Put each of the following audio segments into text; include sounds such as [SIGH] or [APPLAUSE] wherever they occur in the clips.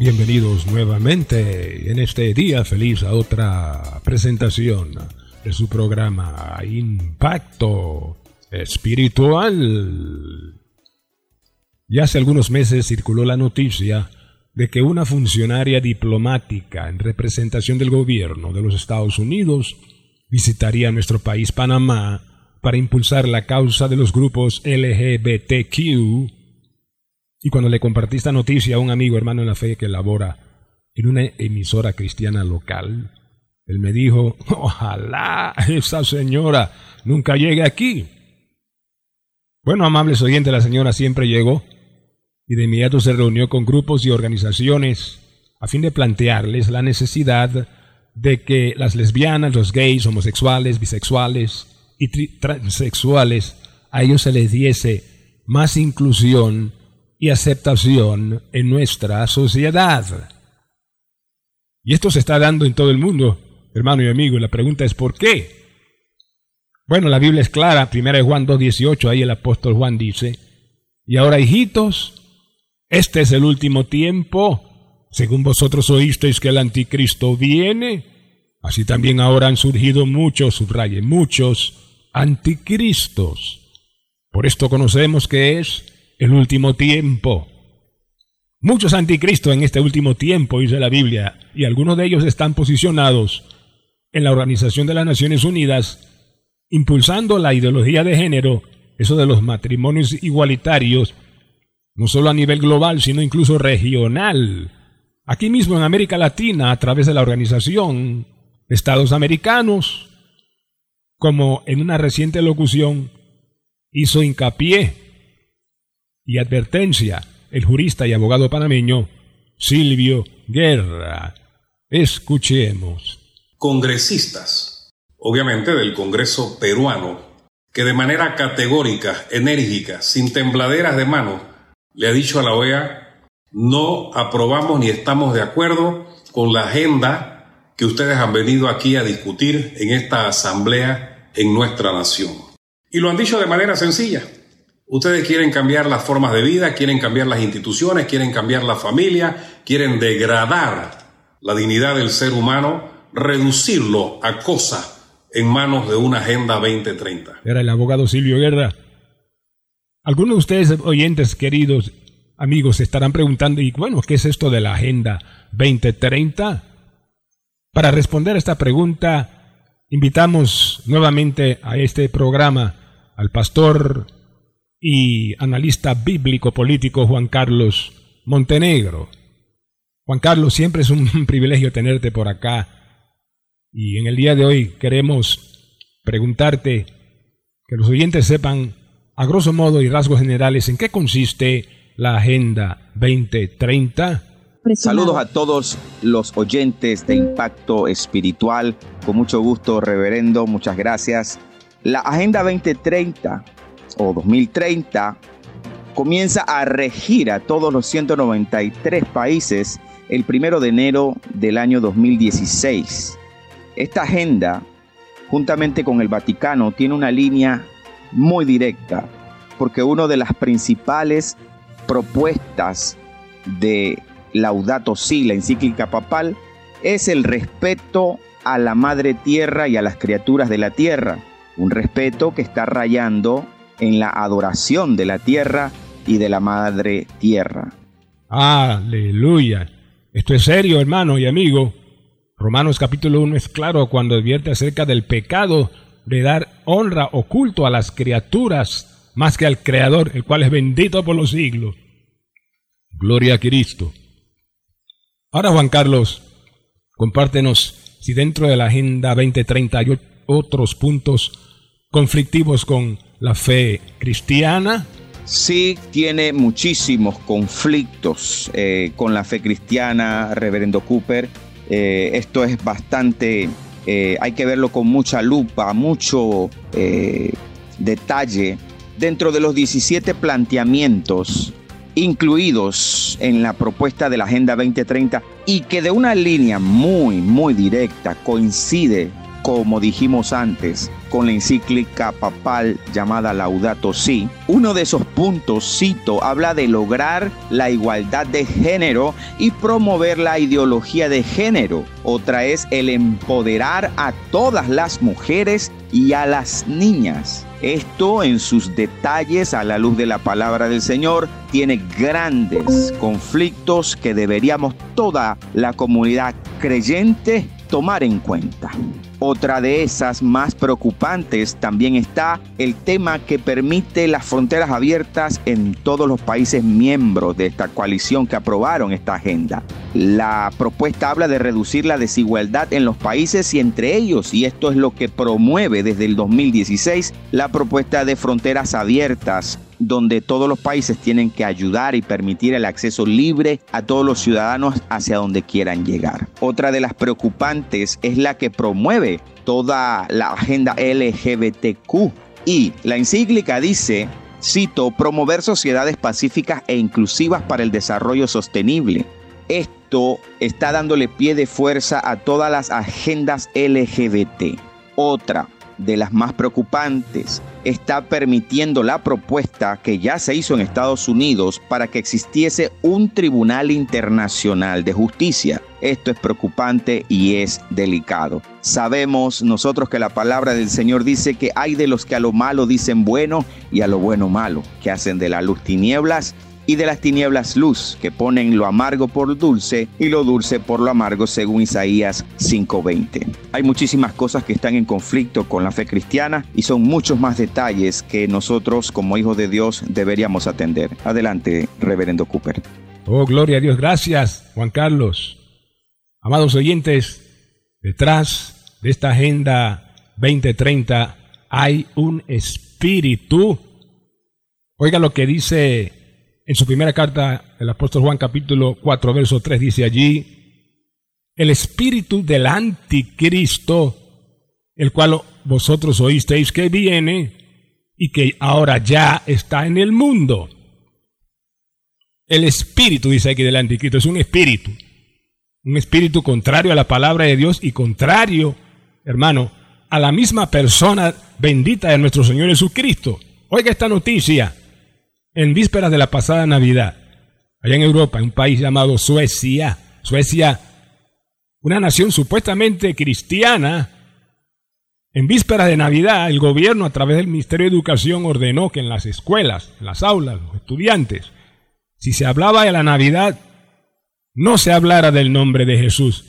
Bienvenidos nuevamente en este día feliz a otra presentación de su programa Impacto Espiritual. Ya hace algunos meses circuló la noticia de que una funcionaria diplomática en representación del gobierno de los Estados Unidos visitaría nuestro país Panamá para impulsar la causa de los grupos LGBTQ y cuando le compartí esta noticia a un amigo hermano en la fe que labora en una emisora cristiana local, él me dijo, [LAUGHS] ojalá esa señora nunca llegue aquí. Bueno, amables oyentes, la señora siempre llegó y de inmediato se reunió con grupos y organizaciones a fin de plantearles la necesidad de que las lesbianas, los gays, homosexuales, bisexuales y transexuales, a ellos se les diese más inclusión y aceptación en nuestra sociedad. Y esto se está dando en todo el mundo, hermano y amigo, y la pregunta es ¿por qué? Bueno, la Biblia es clara, 1 Juan 2.18, ahí el apóstol Juan dice, y ahora hijitos, este es el último tiempo, según vosotros oísteis que el anticristo viene, así también ahora han surgido muchos, subraye, muchos anticristos. Por esto conocemos que es el último tiempo. Muchos anticristos en este último tiempo, dice la Biblia, y algunos de ellos están posicionados en la Organización de las Naciones Unidas, impulsando la ideología de género, eso de los matrimonios igualitarios, no solo a nivel global, sino incluso regional. Aquí mismo en América Latina, a través de la Organización de Estados Americanos, como en una reciente locución hizo hincapié y advertencia el jurista y abogado panameño Silvio Guerra. Escuchemos. Congresistas, obviamente del Congreso peruano, que de manera categórica, enérgica, sin tembladeras de mano, le ha dicho a la OEA, no aprobamos ni estamos de acuerdo con la agenda que ustedes han venido aquí a discutir en esta asamblea en nuestra nación. Y lo han dicho de manera sencilla. Ustedes quieren cambiar las formas de vida, quieren cambiar las instituciones, quieren cambiar la familia, quieren degradar la dignidad del ser humano, reducirlo a cosa en manos de una Agenda 2030. Era el abogado Silvio Guerra. Algunos de ustedes, oyentes queridos, amigos, se estarán preguntando, y bueno, ¿qué es esto de la Agenda 2030? Para responder a esta pregunta, invitamos nuevamente a este programa al pastor y analista bíblico político Juan Carlos Montenegro. Juan Carlos, siempre es un [LAUGHS] privilegio tenerte por acá y en el día de hoy queremos preguntarte que los oyentes sepan a grosso modo y rasgos generales en qué consiste la Agenda 2030. Saludos a todos los oyentes de Impacto Espiritual. Con mucho gusto, reverendo, muchas gracias. La Agenda 2030 o 2030 comienza a regir a todos los 193 países el primero de enero del año 2016. Esta agenda, juntamente con el Vaticano, tiene una línea muy directa, porque una de las principales propuestas de Laudato Si, la encíclica papal, es el respeto a la madre tierra y a las criaturas de la tierra, un respeto que está rayando en la adoración de la tierra y de la madre tierra. Aleluya. Esto es serio, hermano y amigo. Romanos capítulo 1 es claro cuando advierte acerca del pecado de dar honra o culto a las criaturas más que al Creador, el cual es bendito por los siglos. Gloria a Cristo. Ahora, Juan Carlos, compártenos si dentro de la Agenda 2030 hay otros puntos conflictivos con la fe cristiana? sí tiene muchísimos conflictos eh, con la fe cristiana, reverendo Cooper. Eh, esto es bastante, eh, hay que verlo con mucha lupa, mucho detalle. Dentro de los 17 planteamientos incluidos en la propuesta de la Agenda 2030 y que de una línea muy, muy directa coincide como dijimos antes, con la encíclica papal llamada Laudato Si. Uno de esos puntos, cito, habla de lograr la igualdad de género y promover la ideología de género. Otra es el empoderar a todas las mujeres y a las niñas. Esto en sus detalles a la luz de la palabra del Señor tiene grandes conflictos que deberíamos toda la comunidad creyente tomar en cuenta. Otra de esas más preocupantes también está el tema que permite las fronteras abiertas en todos los países miembros de esta coalición que aprobaron esta agenda. La propuesta habla de reducir la desigualdad en los países y entre ellos, y esto es lo que promueve desde el 2016 la propuesta de fronteras abiertas donde todos los países tienen que ayudar y permitir el acceso libre a todos los ciudadanos hacia donde quieran llegar. Otra de las preocupantes es la que promueve toda la agenda LGBTQ y la encíclica dice cito, promover sociedades pacíficas e inclusivas para el desarrollo sostenible. Esto está dándole pie de fuerza a todas las agendas LGBT. Otra, de las más preocupantes. Está permitiendo la propuesta que ya se hizo en Estados Unidos para que existiese un tribunal internacional de justicia. Esto es preocupante y es delicado. Sabemos nosotros que la palabra del Señor dice que hay de los que a lo malo dicen bueno y a lo bueno malo, que hacen de la luz tinieblas y de las tinieblas luz, que ponen lo amargo por dulce y lo dulce por lo amargo, según Isaías 5:20. Hay muchísimas cosas que están en conflicto con la fe cristiana y son muchos más detalles que nosotros como hijos de Dios deberíamos atender. Adelante, reverendo Cooper. Oh, gloria a Dios. Gracias, Juan Carlos. Amados oyentes, detrás de esta agenda 2030 hay un espíritu. Oiga lo que dice en su primera carta, el apóstol Juan capítulo 4, verso 3 dice allí, el espíritu del anticristo, el cual vosotros oísteis que viene y que ahora ya está en el mundo. El espíritu, dice aquí del anticristo, es un espíritu. Un espíritu contrario a la palabra de Dios y contrario, hermano, a la misma persona bendita de nuestro Señor Jesucristo. Oiga esta noticia en vísperas de la pasada Navidad, allá en Europa, en un país llamado Suecia, Suecia, una nación supuestamente cristiana, en vísperas de Navidad, el gobierno a través del Ministerio de Educación ordenó que en las escuelas, en las aulas, los estudiantes, si se hablaba de la Navidad, no se hablara del nombre de Jesús.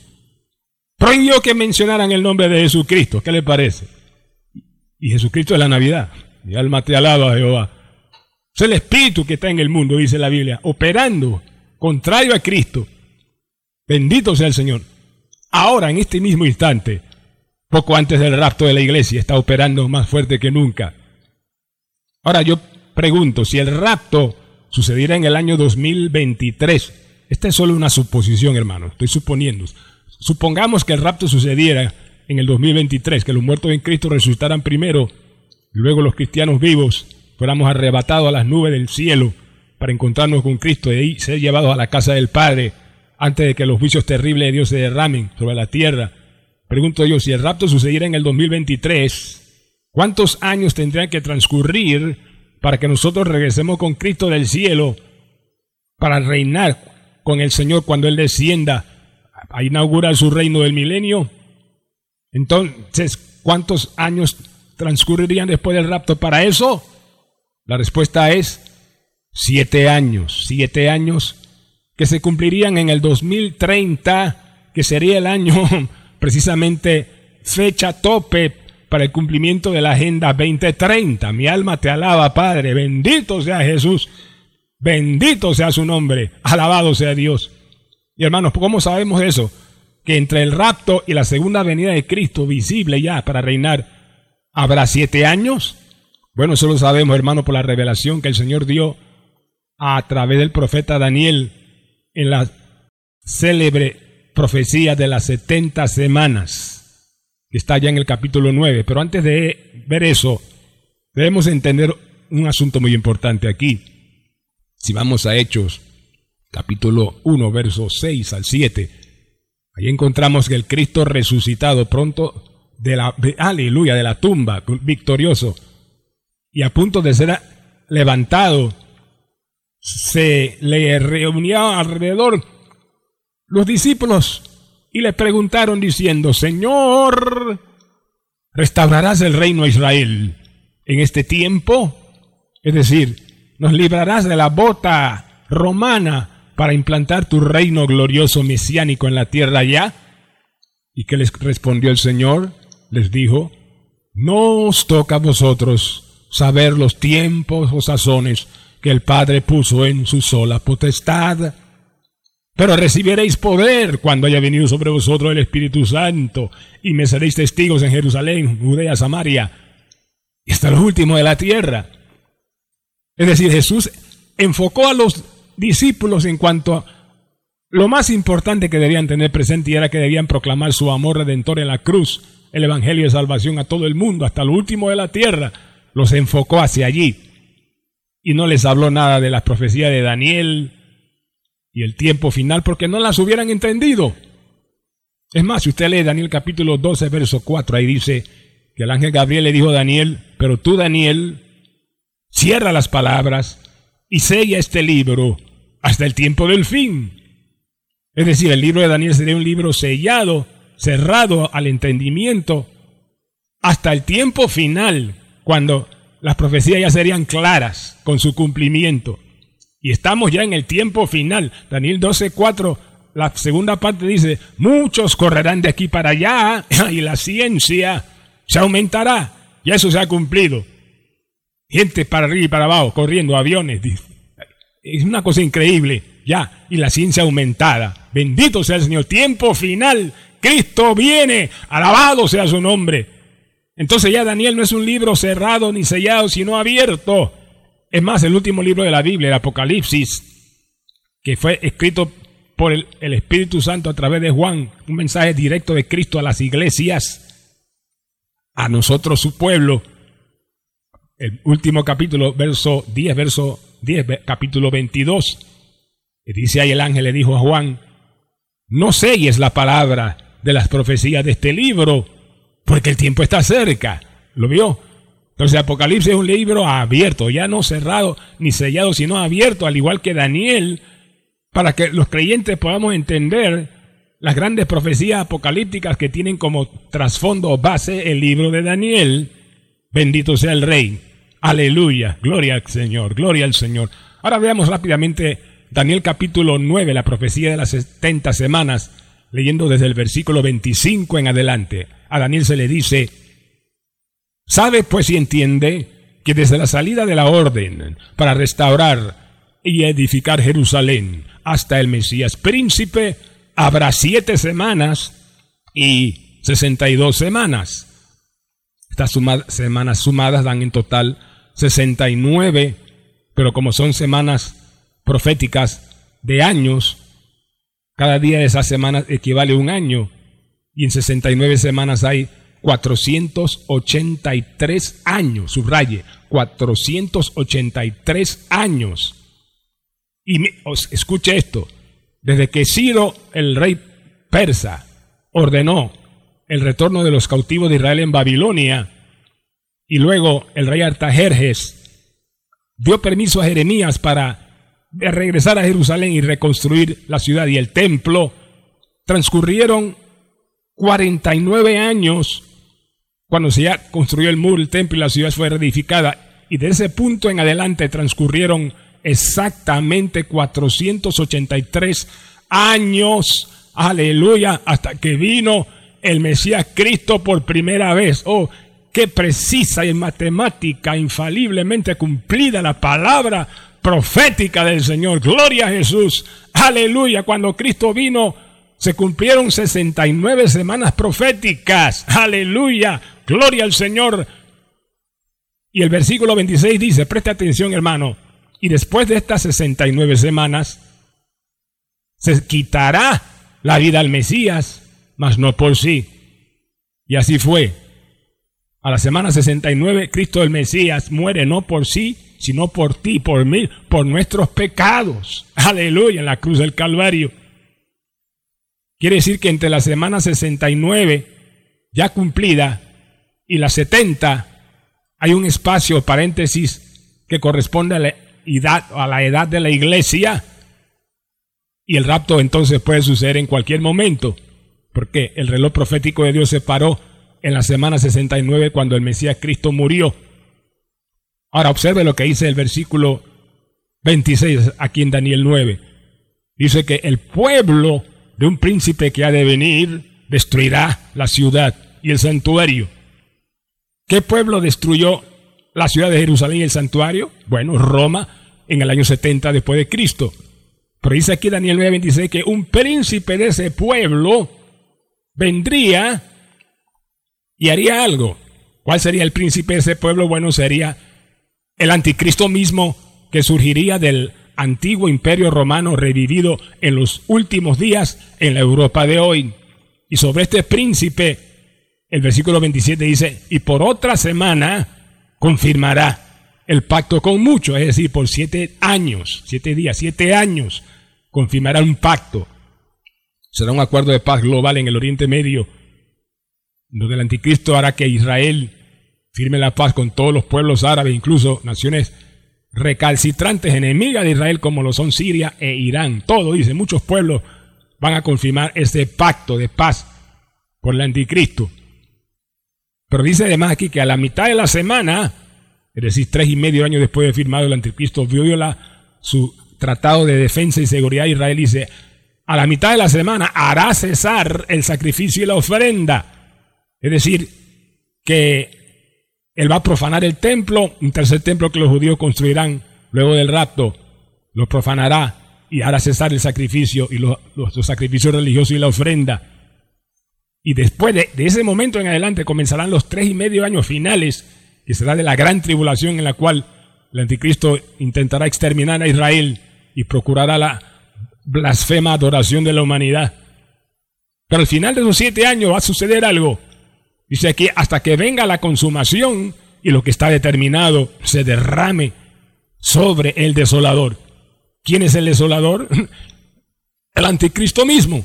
Prohibió que mencionaran el nombre de Jesucristo. ¿Qué le parece? Y Jesucristo es la Navidad. Mi alma te alaba, Jehová. Es el espíritu que está en el mundo, dice la Biblia, operando contrario a Cristo. Bendito sea el Señor. Ahora, en este mismo instante, poco antes del rapto de la iglesia, está operando más fuerte que nunca. Ahora yo pregunto, si el rapto sucediera en el año 2023, esta es solo una suposición, hermano, estoy suponiendo. Supongamos que el rapto sucediera en el 2023, que los muertos en Cristo resucitaran primero, y luego los cristianos vivos fuéramos arrebatados a las nubes del cielo para encontrarnos con Cristo y ser llevados a la casa del Padre antes de que los juicios terribles de Dios se derramen sobre la tierra. Pregunto yo, si el rapto sucediera en el 2023, ¿cuántos años tendrían que transcurrir para que nosotros regresemos con Cristo del cielo para reinar con el Señor cuando Él descienda a inaugurar su reino del milenio? Entonces, ¿cuántos años transcurrirían después del rapto para eso? La respuesta es siete años, siete años que se cumplirían en el 2030, que sería el año [LAUGHS] precisamente fecha tope para el cumplimiento de la Agenda 2030. Mi alma te alaba, Padre. Bendito sea Jesús. Bendito sea su nombre. Alabado sea Dios. Y hermanos, ¿cómo sabemos eso? Que entre el rapto y la segunda venida de Cristo visible ya para reinar, ¿habrá siete años? Bueno, eso lo sabemos, hermano, por la revelación que el Señor dio a través del profeta Daniel en la célebre profecía de las 70 semanas, que está ya en el capítulo 9. Pero antes de ver eso, debemos entender un asunto muy importante aquí. Si vamos a Hechos, capítulo 1, versos 6 al 7, ahí encontramos que el Cristo resucitado pronto de la, aleluya, de la tumba, victorioso, y a punto de ser levantado, se le reunía alrededor los discípulos y le preguntaron diciendo, Señor, ¿restaurarás el reino a Israel en este tiempo? Es decir, nos librarás de la bota romana para implantar tu reino glorioso mesiánico en la tierra ya. ¿Y qué les respondió el Señor? Les dijo, no os toca a vosotros saber los tiempos o sazones que el Padre puso en su sola potestad. Pero recibiréis poder cuando haya venido sobre vosotros el Espíritu Santo, y me seréis testigos en Jerusalén, Judea, Samaria, y hasta lo último de la tierra. Es decir, Jesús enfocó a los discípulos en cuanto a lo más importante que debían tener presente y era que debían proclamar su amor redentor en la cruz, el Evangelio de salvación a todo el mundo, hasta lo último de la tierra. Los enfocó hacia allí. Y no les habló nada de las profecías de Daniel y el tiempo final porque no las hubieran entendido. Es más, si usted lee Daniel capítulo 12, verso 4, ahí dice que el ángel Gabriel le dijo a Daniel, pero tú Daniel, cierra las palabras y sella este libro hasta el tiempo del fin. Es decir, el libro de Daniel sería un libro sellado, cerrado al entendimiento, hasta el tiempo final, cuando las profecías ya serían claras con su cumplimiento. Y estamos ya en el tiempo final. Daniel 12:4, la segunda parte dice, muchos correrán de aquí para allá [LAUGHS] y la ciencia se aumentará. Ya eso se ha cumplido gente para arriba y para abajo, corriendo, aviones. Es una cosa increíble, ya, y la ciencia aumentada. Bendito sea el Señor. Tiempo final. Cristo viene. Alabado sea su nombre. Entonces ya Daniel no es un libro cerrado ni sellado, sino abierto. Es más, el último libro de la Biblia, el Apocalipsis, que fue escrito por el, Espíritu Santo a través de Juan, un mensaje directo de Cristo a las iglesias, a nosotros su pueblo, el último capítulo, verso 10, verso 10, capítulo 22. dice ahí el ángel le dijo a Juan, no selles la palabra de las profecías de este libro, porque el tiempo está cerca. ¿Lo vio? Entonces Apocalipsis es un libro abierto, ya no cerrado ni sellado, sino abierto, al igual que Daniel, para que los creyentes podamos entender las grandes profecías apocalípticas que tienen como trasfondo base el libro de Daniel. Bendito sea el Rey. Aleluya, gloria al Señor, gloria al Señor. Ahora veamos rápidamente Daniel capítulo 9, la profecía de las 70 semanas, leyendo desde el versículo 25 en adelante. A Daniel se le dice, sabe pues y entiende que desde la salida de la orden para restaurar y edificar Jerusalén hasta el Mesías príncipe, habrá siete semanas y sesenta y dos semanas. Estas semanas sumadas dan en total 69, pero como son semanas proféticas de años, cada día de esas semanas equivale a un año y en 69 semanas hay 483 años, subraye, 483 años. Y escuche esto, desde que Ciro, el rey persa, ordenó el retorno de los cautivos de Israel en Babilonia, y luego el rey Artajerjes dio permiso a Jeremías para regresar a Jerusalén y reconstruir la ciudad y el templo. Transcurrieron 49 años cuando se ya construyó el muro, el templo y la ciudad fue reedificada. Y de ese punto en adelante transcurrieron exactamente 483 años. Aleluya, hasta que vino el Mesías Cristo por primera vez. Oh, qué precisa y matemática, infaliblemente cumplida la palabra profética del Señor. Gloria a Jesús. Aleluya. Cuando Cristo vino, se cumplieron 69 semanas proféticas. Aleluya. Gloria al Señor. Y el versículo 26 dice, preste atención hermano, y después de estas 69 semanas, se quitará la vida al Mesías, mas no por sí. Y así fue. A la semana 69, Cristo el Mesías muere no por sí, sino por ti, por mí, por nuestros pecados. Aleluya, en la cruz del Calvario. Quiere decir que entre la semana 69, ya cumplida, y la 70, hay un espacio, paréntesis, que corresponde a la edad, a la edad de la iglesia. Y el rapto entonces puede suceder en cualquier momento, porque el reloj profético de Dios se paró en la semana 69 cuando el Mesías Cristo murió. Ahora observe lo que dice el versículo 26 aquí en Daniel 9. Dice que el pueblo de un príncipe que ha de venir destruirá la ciudad y el santuario. ¿Qué pueblo destruyó la ciudad de Jerusalén y el santuario? Bueno, Roma en el año 70 después de Cristo. Pero dice aquí Daniel 9:26 que un príncipe de ese pueblo vendría y haría algo. ¿Cuál sería el príncipe de ese pueblo? Bueno, sería el anticristo mismo que surgiría del antiguo imperio romano revivido en los últimos días en la Europa de hoy. Y sobre este príncipe, el versículo 27 dice, y por otra semana confirmará el pacto con muchos, es decir, por siete años, siete días, siete años, confirmará un pacto. Será un acuerdo de paz global en el Oriente Medio donde el anticristo hará que Israel firme la paz con todos los pueblos árabes, incluso naciones recalcitrantes enemigas de Israel como lo son Siria e Irán. Todo dice, muchos pueblos van a confirmar ese pacto de paz por el anticristo. Pero dice además aquí que a la mitad de la semana, es decir, tres y medio años después de firmado el anticristo, viola su tratado de defensa y seguridad Israel dice, a la mitad de la semana hará cesar el sacrificio y la ofrenda es decir, que él va a profanar el templo, un tercer templo que los judíos construirán luego del rapto, lo profanará y hará cesar el sacrificio y los, sacrificios religiosos y la ofrenda. Y después de, de, ese momento en adelante comenzarán los tres y medio años finales, que será de la gran tribulación en la cual el anticristo intentará exterminar a Israel y procurará la blasfema adoración de la humanidad. Pero al final de esos siete años va a suceder algo. Dice aquí, hasta que venga la consumación y lo que está determinado se derrame sobre el desolador. ¿Quién es el desolador? [LAUGHS] El anticristo mismo.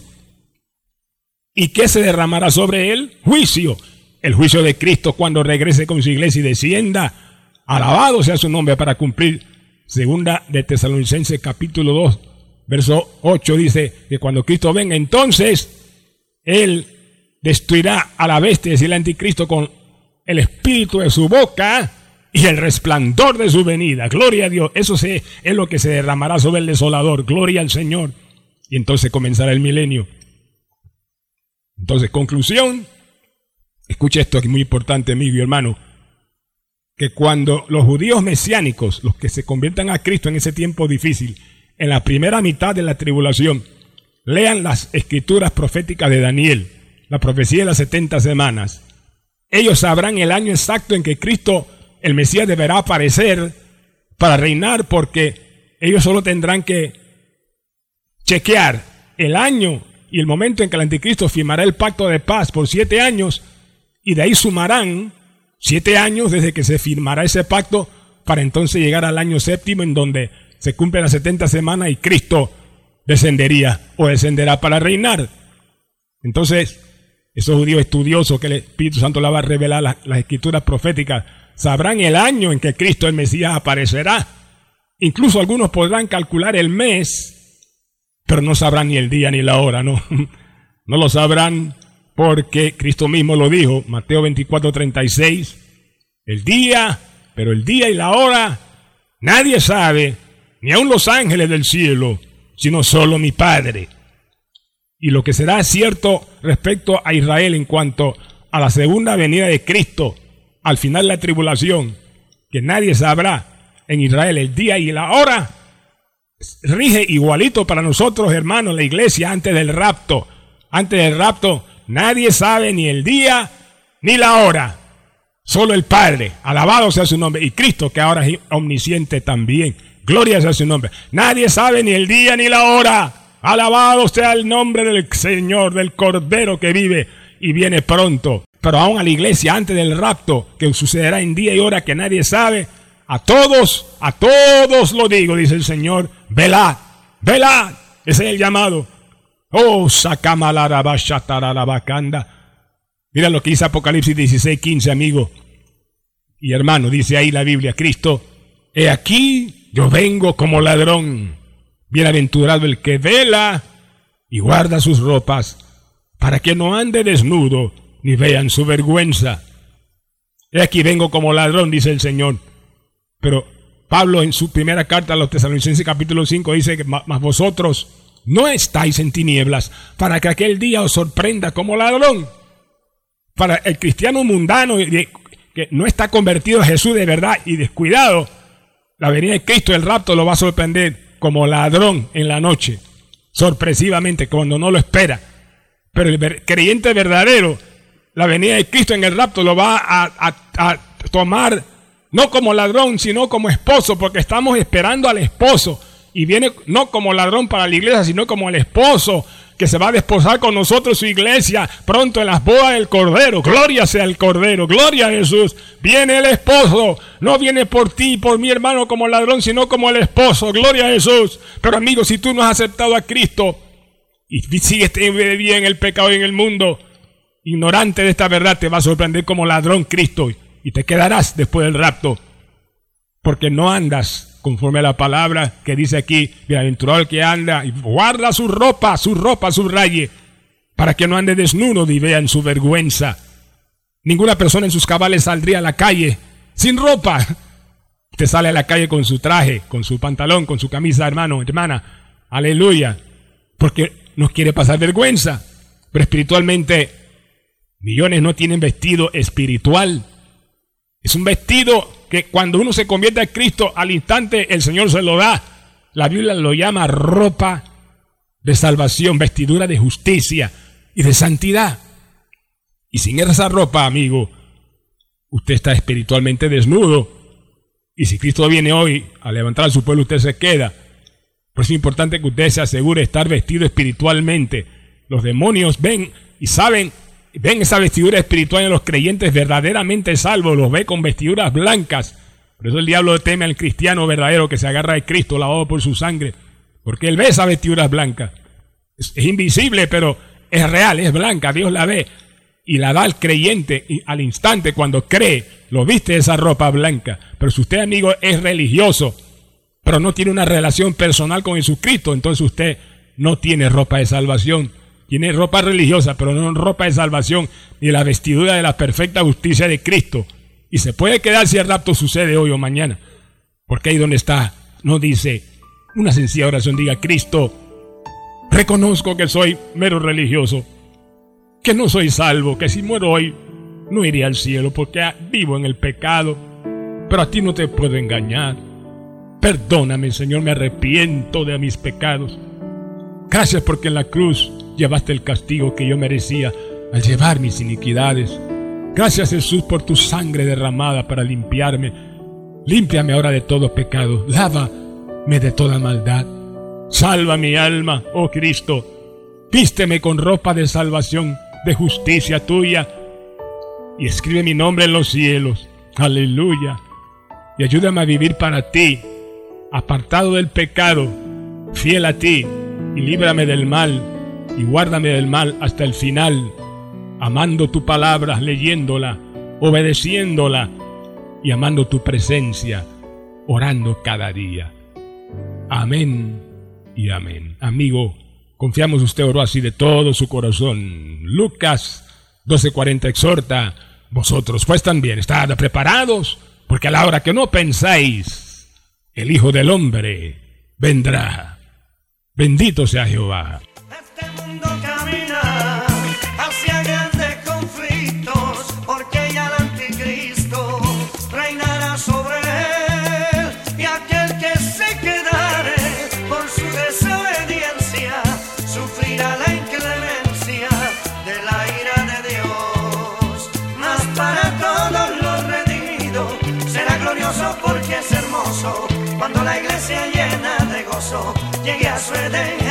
¿Y qué se derramará sobre él? Juicio. El juicio de Cristo cuando regrese con su iglesia y descienda. Alabado sea su nombre para cumplir. Segunda de Tesalonicenses capítulo 2, verso 8 dice que cuando Cristo venga, entonces Él destruirá a la bestia, es el anticristo, con el espíritu de su boca y el resplandor de su venida. Gloria a Dios. Eso es lo que se derramará sobre el desolador. Gloria al Señor. Y entonces comenzará el milenio. Entonces, conclusión. Escucha esto aquí muy importante, amigo y hermano. Que cuando los judíos mesiánicos, los que se conviertan a Cristo en ese tiempo difícil, en la primera mitad de la tribulación, lean las escrituras proféticas de Daniel, la profecía de las 70 semanas, ellos sabrán el año exacto en que Cristo, el Mesías, deberá aparecer para reinar, porque ellos solo tendrán que chequear el año y el momento en que el anticristo firmará el pacto de paz por siete años, y de ahí sumarán siete años desde que se firmará ese pacto para entonces llegar al año séptimo en donde se cumple las 70 semanas y Cristo descendería o descenderá para reinar. Entonces, esos judíos estudiosos que el Espíritu Santo le va a revelar las, escrituras proféticas, sabrán el año en que Cristo el Mesías aparecerá. Incluso algunos podrán calcular el mes, pero no sabrán ni el día ni la hora, ¿no? [LAUGHS] No lo sabrán porque Cristo mismo lo dijo, Mateo 24, 36, el día, pero el día y la hora, nadie sabe, ni aun los ángeles del cielo, sino solo mi Padre. Y lo que será cierto respecto a Israel en cuanto a la segunda venida de Cristo al final de la tribulación, que nadie sabrá en Israel el día y la hora, rige igualito para nosotros, hermanos, la iglesia antes del rapto. Antes del rapto, nadie sabe ni el día ni la hora. Solo el Padre, alabado sea su nombre, y Cristo que ahora es omnisciente también. Gloria sea su nombre. Nadie sabe ni el día ni la hora. Alabado sea el nombre del Señor, del Cordero que vive y viene pronto. Pero aún a la iglesia antes del rapto, que sucederá en día y hora que nadie sabe, a todos, a todos lo digo, dice el Señor, velad, velad. Ese es el llamado. Oh, bacanda. Mira lo que dice Apocalipsis 16, 15, amigo. Y hermano, dice ahí la Biblia, Cristo, he aquí, yo vengo como ladrón. Bienaventurado el que vela y guarda sus ropas, para que no ande desnudo ni vean su vergüenza. He aquí vengo como ladrón, dice el Señor. Pero Pablo en su primera carta a los tesalonicenses capítulo 5 dice que más vosotros no estáis en tinieblas para que aquel día os sorprenda como ladrón. Para el cristiano mundano que no está convertido a Jesús de verdad y descuidado, la venida de Cristo, el rapto, lo va a sorprender como ladrón en la noche, sorpresivamente, cuando no lo espera. Pero el creyente verdadero, la venida de Cristo en el rapto lo va a, a tomar no como ladrón, sino como esposo, porque estamos esperando al esposo. Y viene no como ladrón para la iglesia, sino como el esposo que se va a desposar con nosotros su iglesia pronto en las bodas del Cordero. Gloria sea el Cordero, gloria a Jesús. Viene el esposo, no viene por ti, por mi hermano como ladrón, sino como el esposo. Gloria a Jesús. Pero amigo, si tú no has aceptado a Cristo y sigues bien el pecado y en el mundo, ignorante de esta verdad, te va a sorprender como ladrón Cristo y te quedarás después del rapto. Porque no andas conforme a la palabra que dice aquí, bienaventurado el que anda y guarda su ropa, su ropa, su raye, para que no ande desnudo y vean su vergüenza. Ninguna persona en sus cabales saldría a la calle sin ropa. Te sale a la calle con su traje, con su pantalón, con su camisa, hermano, hermana. Aleluya. Porque no quiere pasar vergüenza. Pero espiritualmente, millones no tienen vestido espiritual. Es un vestido que cuando uno se convierte a Cristo, al instante el Señor se lo da. La Biblia lo llama ropa de salvación, vestidura de justicia y de santidad. Y sin esa ropa, amigo, usted está espiritualmente desnudo. Y si Cristo viene hoy a levantar a su pueblo, usted se queda. Pues es importante que usted se asegure estar vestido espiritualmente. Los demonios ven y saben ven esa vestidura espiritual en los creyentes verdaderamente salvos, los ve con vestiduras blancas. Por eso el diablo teme al cristiano verdadero que se agarra de Cristo lavado por su sangre, porque él ve esa vestidura blanca. Es, invisible, pero es real, es blanca, Dios la ve y la da al creyente al instante cuando cree, lo viste esa ropa blanca. Pero si usted, amigo, es religioso, pero no tiene una relación personal con Jesucristo, entonces usted no tiene ropa de salvación tiene ropa religiosa, pero no ropa de salvación, ni la vestidura de la perfecta justicia de Cristo. Y se puede quedar si el rapto sucede hoy o mañana. Porque ahí donde está, no dice una sencilla oración, diga, Cristo, reconozco que soy mero religioso, que no soy salvo, que si muero hoy no iré al cielo porque vivo en el pecado, pero a ti no te puedo engañar. Perdóname, Señor, me arrepiento de mis pecados. Gracias porque en la cruz llevaste el castigo que yo merecía al llevar mis iniquidades. Gracias Jesús por tu sangre derramada para limpiarme. Límpiame ahora de todo pecado. Lávame de toda maldad. Salva mi alma, oh Cristo. Vísteme con ropa de salvación, de justicia tuya. Y escribe mi nombre en los cielos. Aleluya. Y ayúdame a vivir para ti, apartado del pecado, fiel a ti, y líbrame del mal y guárdame del mal hasta el final, amando tu palabra, leyéndola, obedeciéndola y amando tu presencia, orando cada día. Amén y amén. Amigo, confiamos usted oró así de todo su corazón. Lucas 12:40 exhorta, vosotros pues también estad preparados, porque a la hora que no pensáis, el Hijo del Hombre vendrá. Bendito sea Jehová. El mundo camina hacia grandes conflictos, porque ya el anticristo reinará sobre él y aquel que se quedará por su desobediencia, sufrirá la inclemencia de la ira de Dios. Más para todos los rendidos, será glorioso porque es hermoso, cuando la iglesia llena de gozo llegue a su edad.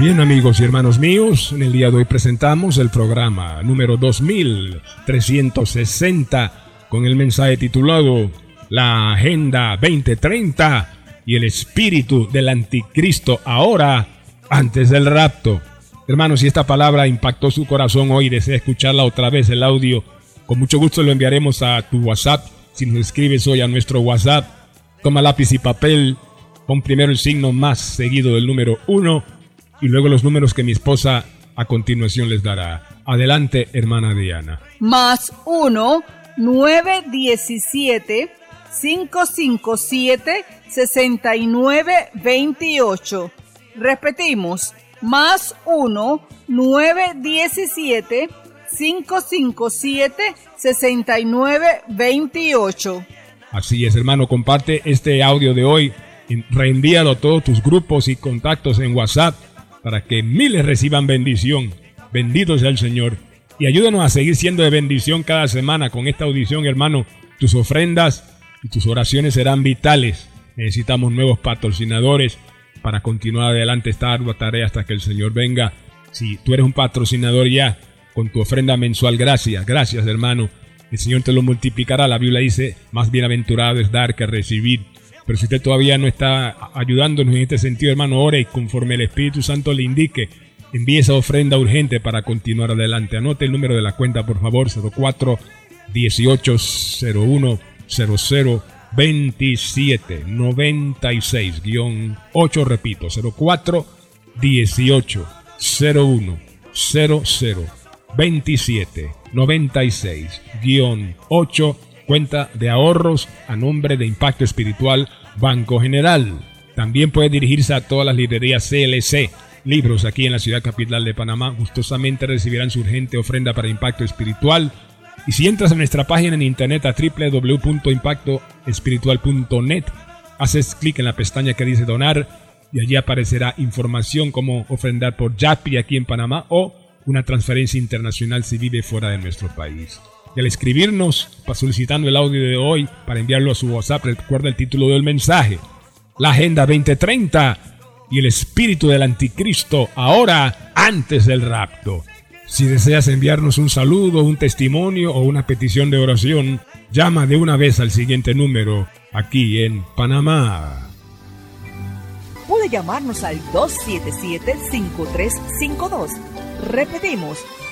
Bien amigos y hermanos míos, en el día de hoy presentamos el programa número 2360 con el mensaje titulado La Agenda 2030 y el espíritu del anticristo ahora antes del rapto. Hermanos, si esta palabra impactó su corazón hoy y desea escucharla otra vez, el audio, con mucho gusto lo enviaremos a tu WhatsApp. Si nos escribes hoy a nuestro WhatsApp, toma lápiz y papel, pon primero el signo más seguido del número 1 y luego los números que mi esposa a continuación les dará. Adelante, hermana Diana. Más 1, 917 557 6928. Repetimos, más 1 917 557 6928. Así es, hermano, comparte este audio de hoy, reenvíalo a todos tus grupos y contactos en WhatsApp para que miles reciban bendición. Bendito sea el Señor. Y ayúdanos a seguir siendo de bendición cada semana con esta audición, hermano. Tus ofrendas y tus oraciones serán vitales. Necesitamos nuevos patrocinadores para continuar adelante esta ardua tarea hasta que el Señor venga. Si tú eres un patrocinador ya, con tu ofrenda mensual, gracias, gracias hermano. El Señor te lo multiplicará. La Biblia dice, más bienaventurado es dar que recibir. Pero si usted todavía no está ayudándonos en este sentido, hermano, ore y conforme el Espíritu Santo le indique, envíe esa ofrenda urgente para continuar adelante. Anote el número de la cuenta, por favor, 04 1801 00 27 96 8 repito 04 18 01 00 27 96 8 cuenta de ahorros a nombre de Impacto Espiritual Banco General. También puede dirigirse a todas las librerías CLC. Libros aquí en la ciudad capital de Panamá gustosamente recibirán su urgente ofrenda para Impacto Espiritual y si entras a nuestra página en internet a www.impactoespiritual.net, haces clic en la pestaña que dice donar y allí aparecerá información como ofrendar por YAPI aquí en Panamá o una transferencia internacional si vive fuera de nuestro país. Y al escribirnos, solicitando el audio de hoy para enviarlo a su WhatsApp, recuerda el título del mensaje, la Agenda 2030 y el espíritu del anticristo ahora antes del rapto. Si deseas enviarnos un saludo, un testimonio o una petición de oración, llama de una vez al siguiente número aquí en Panamá. Puede llamarnos al 277-5352. Repetimos,